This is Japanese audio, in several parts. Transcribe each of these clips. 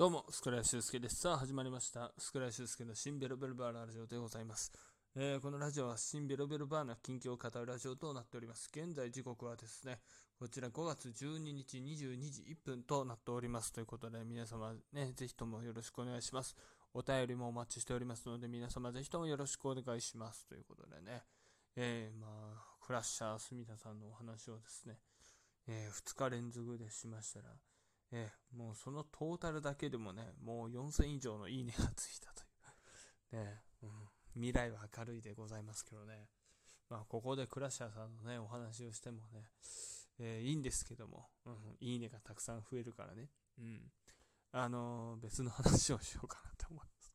どうも、スクライシュウスケです。さあ、始まりました。スクライシュウスケの新ベロベルバーラジオでございます。えー、このラジオは新ベロベルバーの近況を語るラジオとなっております。現在時刻はですね、こちら5月12日22時1分となっております。ということで、皆様ね、ぜひともよろしくお願いします。お便りもお待ちしておりますので、皆様ぜひともよろしくお願いします。ということでね、えー、まあ、クラッシャー住田さんのお話をですね、えー、2日連続でしましたら、えー、もうそのトータルだけでもね、もう4000以上のいいねがついたという。ね、うん、未来は明るいでございますけどね。まあ、ここでクラッシャーさんのね、お話をしてもね、えー、いいんですけども、うん、いいねがたくさん増えるからね。うん。あのー、別の話をしようかなと思います。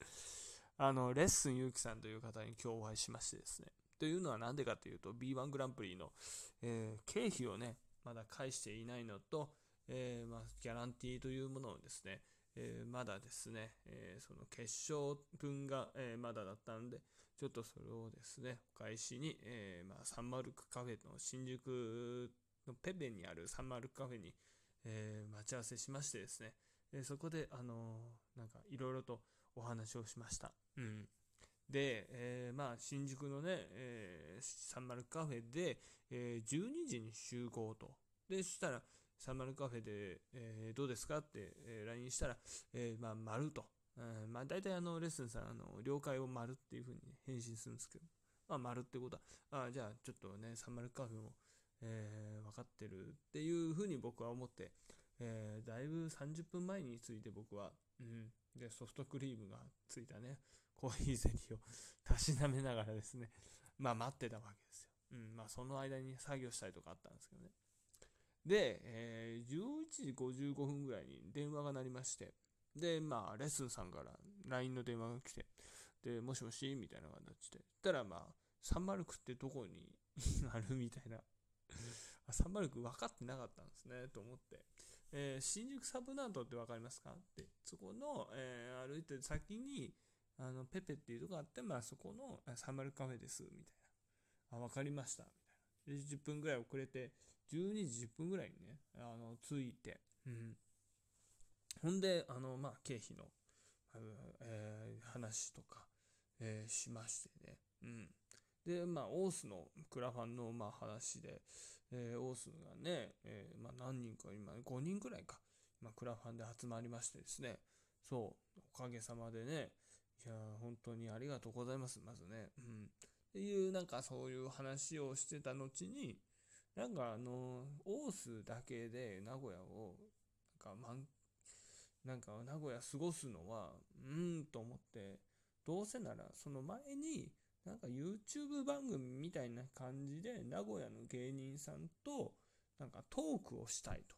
あの、レッスンゆうきさんという方に今日お会いしましてですね。というのは何でかというと、B1 グランプリの、え、経費をね、まだ返していないのと、えー、まあ、ギャランティーというものをですね、えー、まだですね、えー、その決勝分が、えまだだったんで、ちょっとそれをですね、お返しに、えまあ、サンマルクカフェの新宿のペペにあるサンマルクカフェに、え待ち合わせしましてですね、えそこで、あのなんかいろいろとお話をしました。うん。で、えー、まあ、新宿のね、えー、サンマルクカフェで、えー、12時に集合と。で、そしたら、サンマルカフェで、えー、どうですかって、えー、LINE したら、えー、まあ、丸と。うん、まあ、大体あの、レッスンさん、あの、了解を丸っていう風に、返信するんですけど、まあ、丸ってことは、あじゃあ、ちょっとね、サンマルカフェも、えー、分かってるっていう風に僕は思って、えー、だいぶ30分前について僕は、うん、で、ソフトクリームがついたね、コーヒーゼリーを たしなめながらですね、まあ待ってたわけですよ。うん、まあその間に作業したりとかあったんですけどね。で、えー、11時55分ぐらいに電話が鳴りまして、で、まあ、レッスンさんから LINE の電話が来て、で、もしもしみたいな形で。たら、まあ、サンマルクってどこにあるみたいな。サンマルク分かってなかったんですね、と思って。えー、新宿サブナートって分かりますか？って、そこの、えー、歩いてる先に、あの、ペペっていうとこがあって、まあ、そこのサンマルクカフェです、みたいな。あ、分かりました、10分ぐらい遅れて、12時10分ぐらいにね、あの、着いて、うん。ほんで、あの、まあ、経費の、えー、話とか、えー、しましてね。うん。で、まあ、オースのクラファンの、まあ、話で、えー、オースがね、えー、まあ、何人か、今、5人くらいか、まあ、クラファンで集まりましてですね、そう、おかげさまでね、いや、本当にありがとうございます、まずね。うん。っていう、なんかそういう話をしてた後に、なんかあの、オースだけで名古屋を、なんか、ま、なんか名古屋過ごすのは、うーんと思って、どうせならその前に、なんか YouTube 番組みたいな感じで名古屋の芸人さんとなんかトークをしたいと。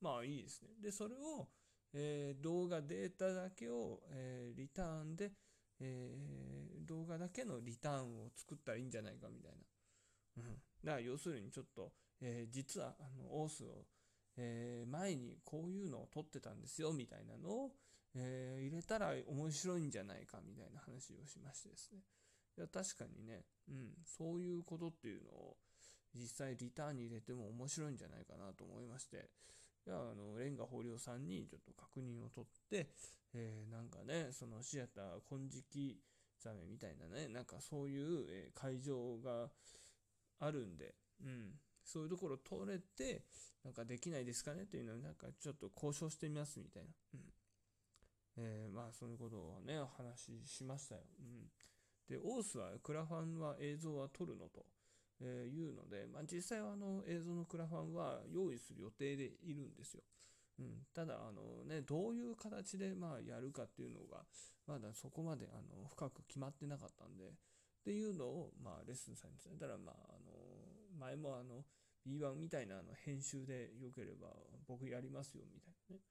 まあいいですね。で、それを、えー、動画データだけを、えー、リターンで、えー、動画だけのリターンを作ったらいいんじゃないかみたいな。うん。だから要するにちょっと、えー、実はあのオースを、えー、前にこういうのを撮ってたんですよみたいなのを、え、入れたら面白いんじゃないかみたいな話をしましてですね。いや確かにね、うん、そういうことっていうのを実際リターンに入れても面白いんじゃないかなと思いまして、いやあのレンガ豊漁さんにちょっと確認を取って、えー、なんかね、そのシアター金色ザメみたいなね、なんかそういう、え会場が、あるんで、うん、そういうところ取れて、なんかできないですかね？っていうのをなんかちょっと交渉してみますみたいな。うん。えー、まあそういうことをね、お話ししましたよ。うん。で、オースはクラファンは映像は撮るの？と、えー、いうので、まあ実際はあの映像のクラファンは用意する予定でいるんですよ。うん、ただ、あのね、どういう形でまあやるかっていうのが、まだそこまであの深く決まってなかったんで、っていうのを、まあ、レッスンさんに伝えたら、まあ、あの、前もあの、B1 みたいなあの編集でよければ僕やりますよ、みたいなね。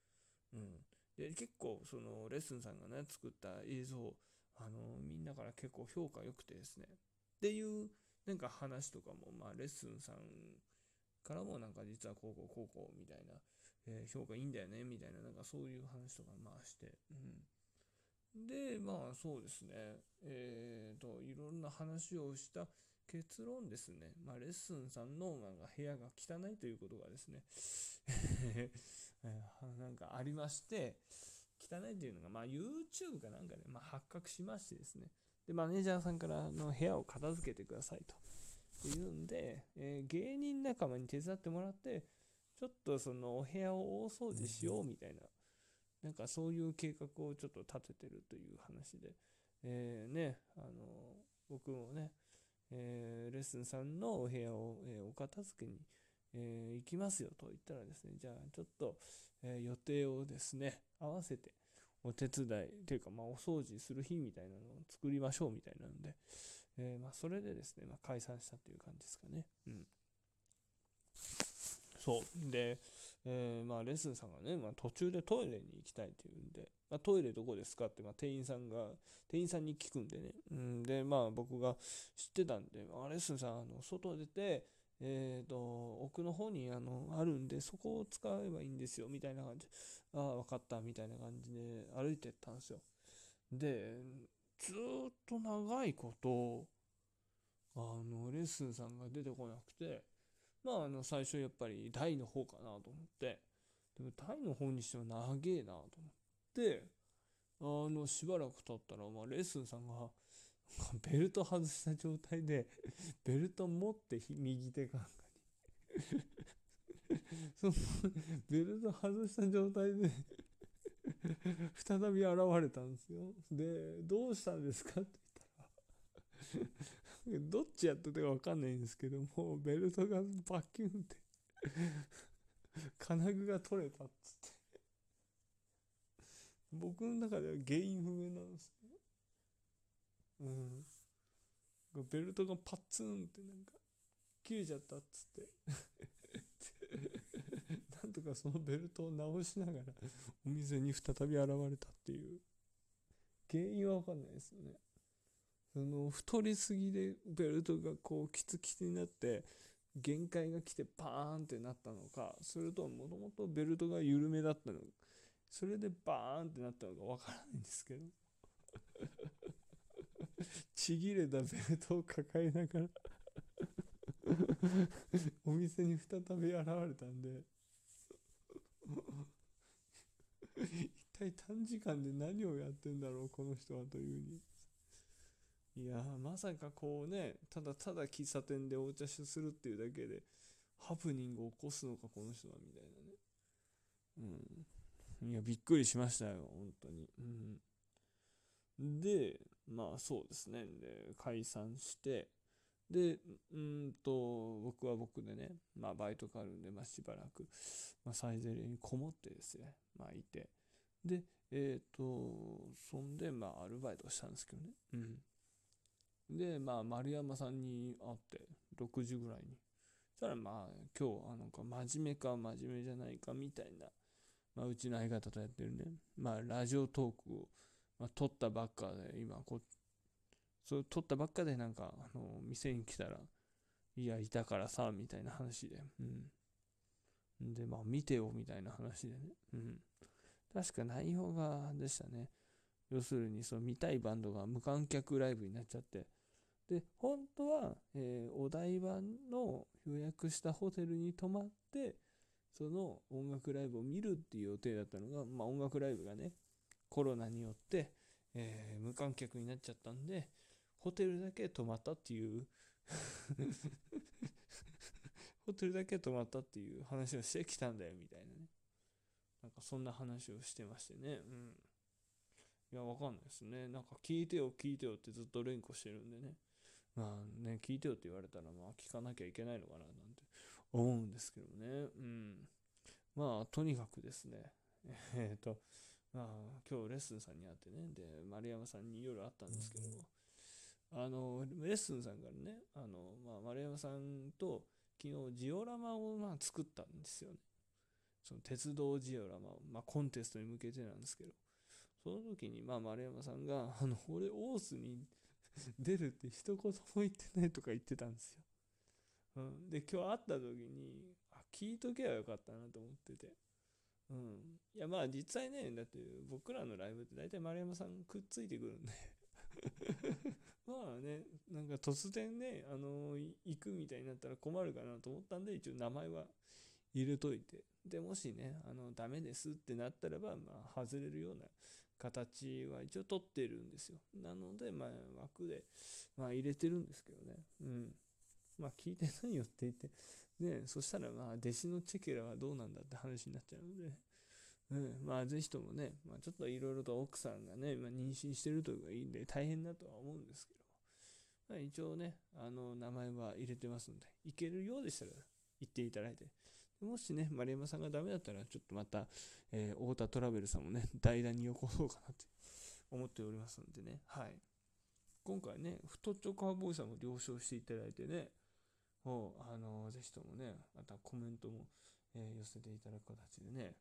うん。で、結構、その、レッスンさんがね、作った映像、あの、みんなから結構評価良くてですね。っていう、なんか話とかも、まあ、レッスンさんからも、なんか実はこうこうこうこうみたいな、えー、評価いいんだよね、みたいな、なんかそういう話とか、まあして、うん。で、まあそうですね、えっ、ー、と、いろんな話をした結論ですね、まあレッスンさんのなんか部屋が汚いということがですね、なんかありまして、汚いっていうのが、まあ YouTube かなんかで、まあ、発覚しましてですね。で、マネージャーさんからの部屋を片付けてくださいと。いうんで、えー、芸人仲間に手伝ってもらって、ちょっとそのお部屋を大掃除しようみたいな、なんかそういう計画をちょっと立ててるという話で、えー、ね、あの、僕もね、えー、レッスンさんのお部屋を、え、お片付けに、え、行きますよと言ったらですね、じゃあちょっと、え予定をですね、合わせてお手伝いというか、まあ、お掃除する日みたいなのを作りましょうみたいなので、えまあ、それでですね、まあ、解散したという感じですかね。うん。そう。で、えー、まあ、レッスンさんがね、まあ、途中でトイレに行きたいって言うんで、まあ、トイレどこですかって、まあ、店員さんが、店員さんに聞くんでね。うん、で、まあ、僕が知ってたんで、まあ、レッスンさん、あの、外出て、えっ、ー、と、奥の方に、あの、あるんで、そこを使えばいいんですよ、みたいな感じ。ああ、わかった、みたいな感じで歩いてったんですよ。で、ずっと長いこと、あの、レッスンさんが出てこなくて、まあ、あの、最初やっぱり大の方かなと思って、でも大の方にしては長えなと思って、あの、しばらく経ったら、まあ、レッスンさんが、ベルト外した状態で、ベルト持って右手かなんかに その、ベルト外した状態で再び現れたんですよ。で、どうしたんですかって言ったら どっちやってたかわかんないんですけども、ベルトがバキュンって金具が取れたっつって僕の中では原因不明なんですね。うん。ベルトがパッツンってなんか切れちゃったっつって なんとかそのベルトを直しながらお店に再び現れたっていう原因はわかんないですよね。その太りすぎでベルトがこうキツキツになって限界が来てパーンってなったのかそれともともとベルトが緩めだったのかそれでバーンってなったのかわからないんですけどちぎれたベルトを抱えながらお店に再び現れたんで一体短時間で何をやってんだろうこの人はというふうにいやまさかこうね、ただただ喫茶店でお茶するっていうだけで、ハプニングを起こすのか、この人は、みたいなね。うん。いや、びっくりしましたよ、本当に。うん。で、まあそうですね。で、解散して、で、うんと、僕は僕でね、まあバイトがあるんで、まあしばらく、まあサイゼリにこもってですね、まあいて。で、えっ、ー、と、そんで、まあアルバイトしたんですけどね。うん。で、まあ、丸山さんに会って、6時ぐらいに。そしたら、まあ、今日、あなんか、真面目か真面目じゃないかみたいな、まあ、うちの相方とやってるね、まあ、ラジオトークを、まあ、撮ったばっかで、今、こそう、撮ったばっかで、なんか、あの、店に来たら、いや、いたからさ、みたいな話で、うん。で、まあ、見てよ、みたいな話でね、うん。確か内容がでしたね。要するに、その見たいバンドが無観客ライブになっちゃって、で、本当は、えー、お台場の予約したホテルに泊まって、その音楽ライブを見るっていう予定だったのが、まあ音楽ライブがね、コロナによって、えー、無観客になっちゃったんで、ホテルだけ泊まったっていう ホテルだけ泊まったっていう話をしてきたんだよ、みたいなね。なんかそんな話をしてましてね。うん。いや、わかんないですね。なんか聞いてよ、聞いてよってずっと連呼してるんでね。まあね、聞いてよって言われたら、まあ聞かなきゃいけないのかななんて思うんですけどね。うん。まあ、とにかくですね、えっ、と、まあ、今日レッスンさんに会ってね、で、丸山さんに夜会ったんですけども、あの、レッスンさんからね、あの、まあ、丸山さんと昨日ジオラマをまあ作ったんですよね。その鉄道ジオラマを、まあ、コンテストに向けてなんですけど、その時に、まあ、丸山さんが、あの、俺、オースに 出るって一言も言ってないとか言ってたんですよ。うん、で、今日会った時に、あ、聞いとけばよかったなと思ってて。うん。いや、まあ実際ね、だって僕らのライブって大体丸山さんくっついてくるんで まあね、なんか突然ね、あのー、行くみたいになったら困るかなと思ったんで、一応名前は入れといて、で、もしね、あの、ダメですってなったらば、まあ、外れるような形は一応取ってるんですよ。なので、まあ、枠で、まあ、入れてるんですけどね。うん。まあ、聞いてないよって言って、ね、そしたら、まあ、弟子のチェケラはどうなんだって話になっちゃうので、うん、まあ、ぜひともね、まあ、ちょっといろいろと奥さんがね、ま、妊娠してるというかいいんで、大変だとは思うんですけど、まあ、一応ね、あの、名前は入れてますんで、いけるようでしたら、言っていただいて、もしね、丸山さんがダメだったら、ちょっとまた、えー、太田トラベルさんもね、代打によこそうかなって思っておりますんでね、はい。今回ね、太っちょカーボーイさんも了承していただいてね、もう、あのー、ぜひともね、またコメントも、えー、寄せていただく形でね、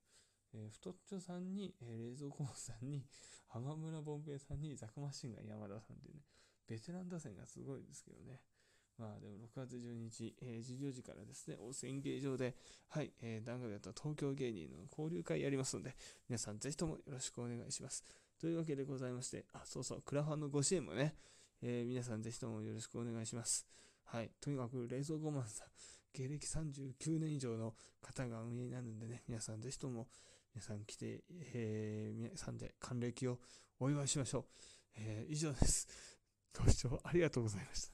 えー、太っちょさんに、えー、冷蔵庫さんに、浜村ボンペイさんに、ザクマシンガ山田さんっていうね、ベテラン打線がすごいですけどね。まあでも6月12日、えー、14時からですね、温泉芸場で、はい、えー、談合やった東京芸人の交流会やりますので、皆さんぜひともよろしくお願いします。というわけでございまして、あ、そうそう、クラファンのご支援もね、えー、皆さんぜひともよろしくお願いします。はい、とにかく冷蔵庫マンさん、芸歴39年以上の方が運営になるんでね、皆さんぜひとも、皆さん来て、えー、皆さんで還暦をお祝いしましょう。えー、以上です。ご視聴ありがとうございました。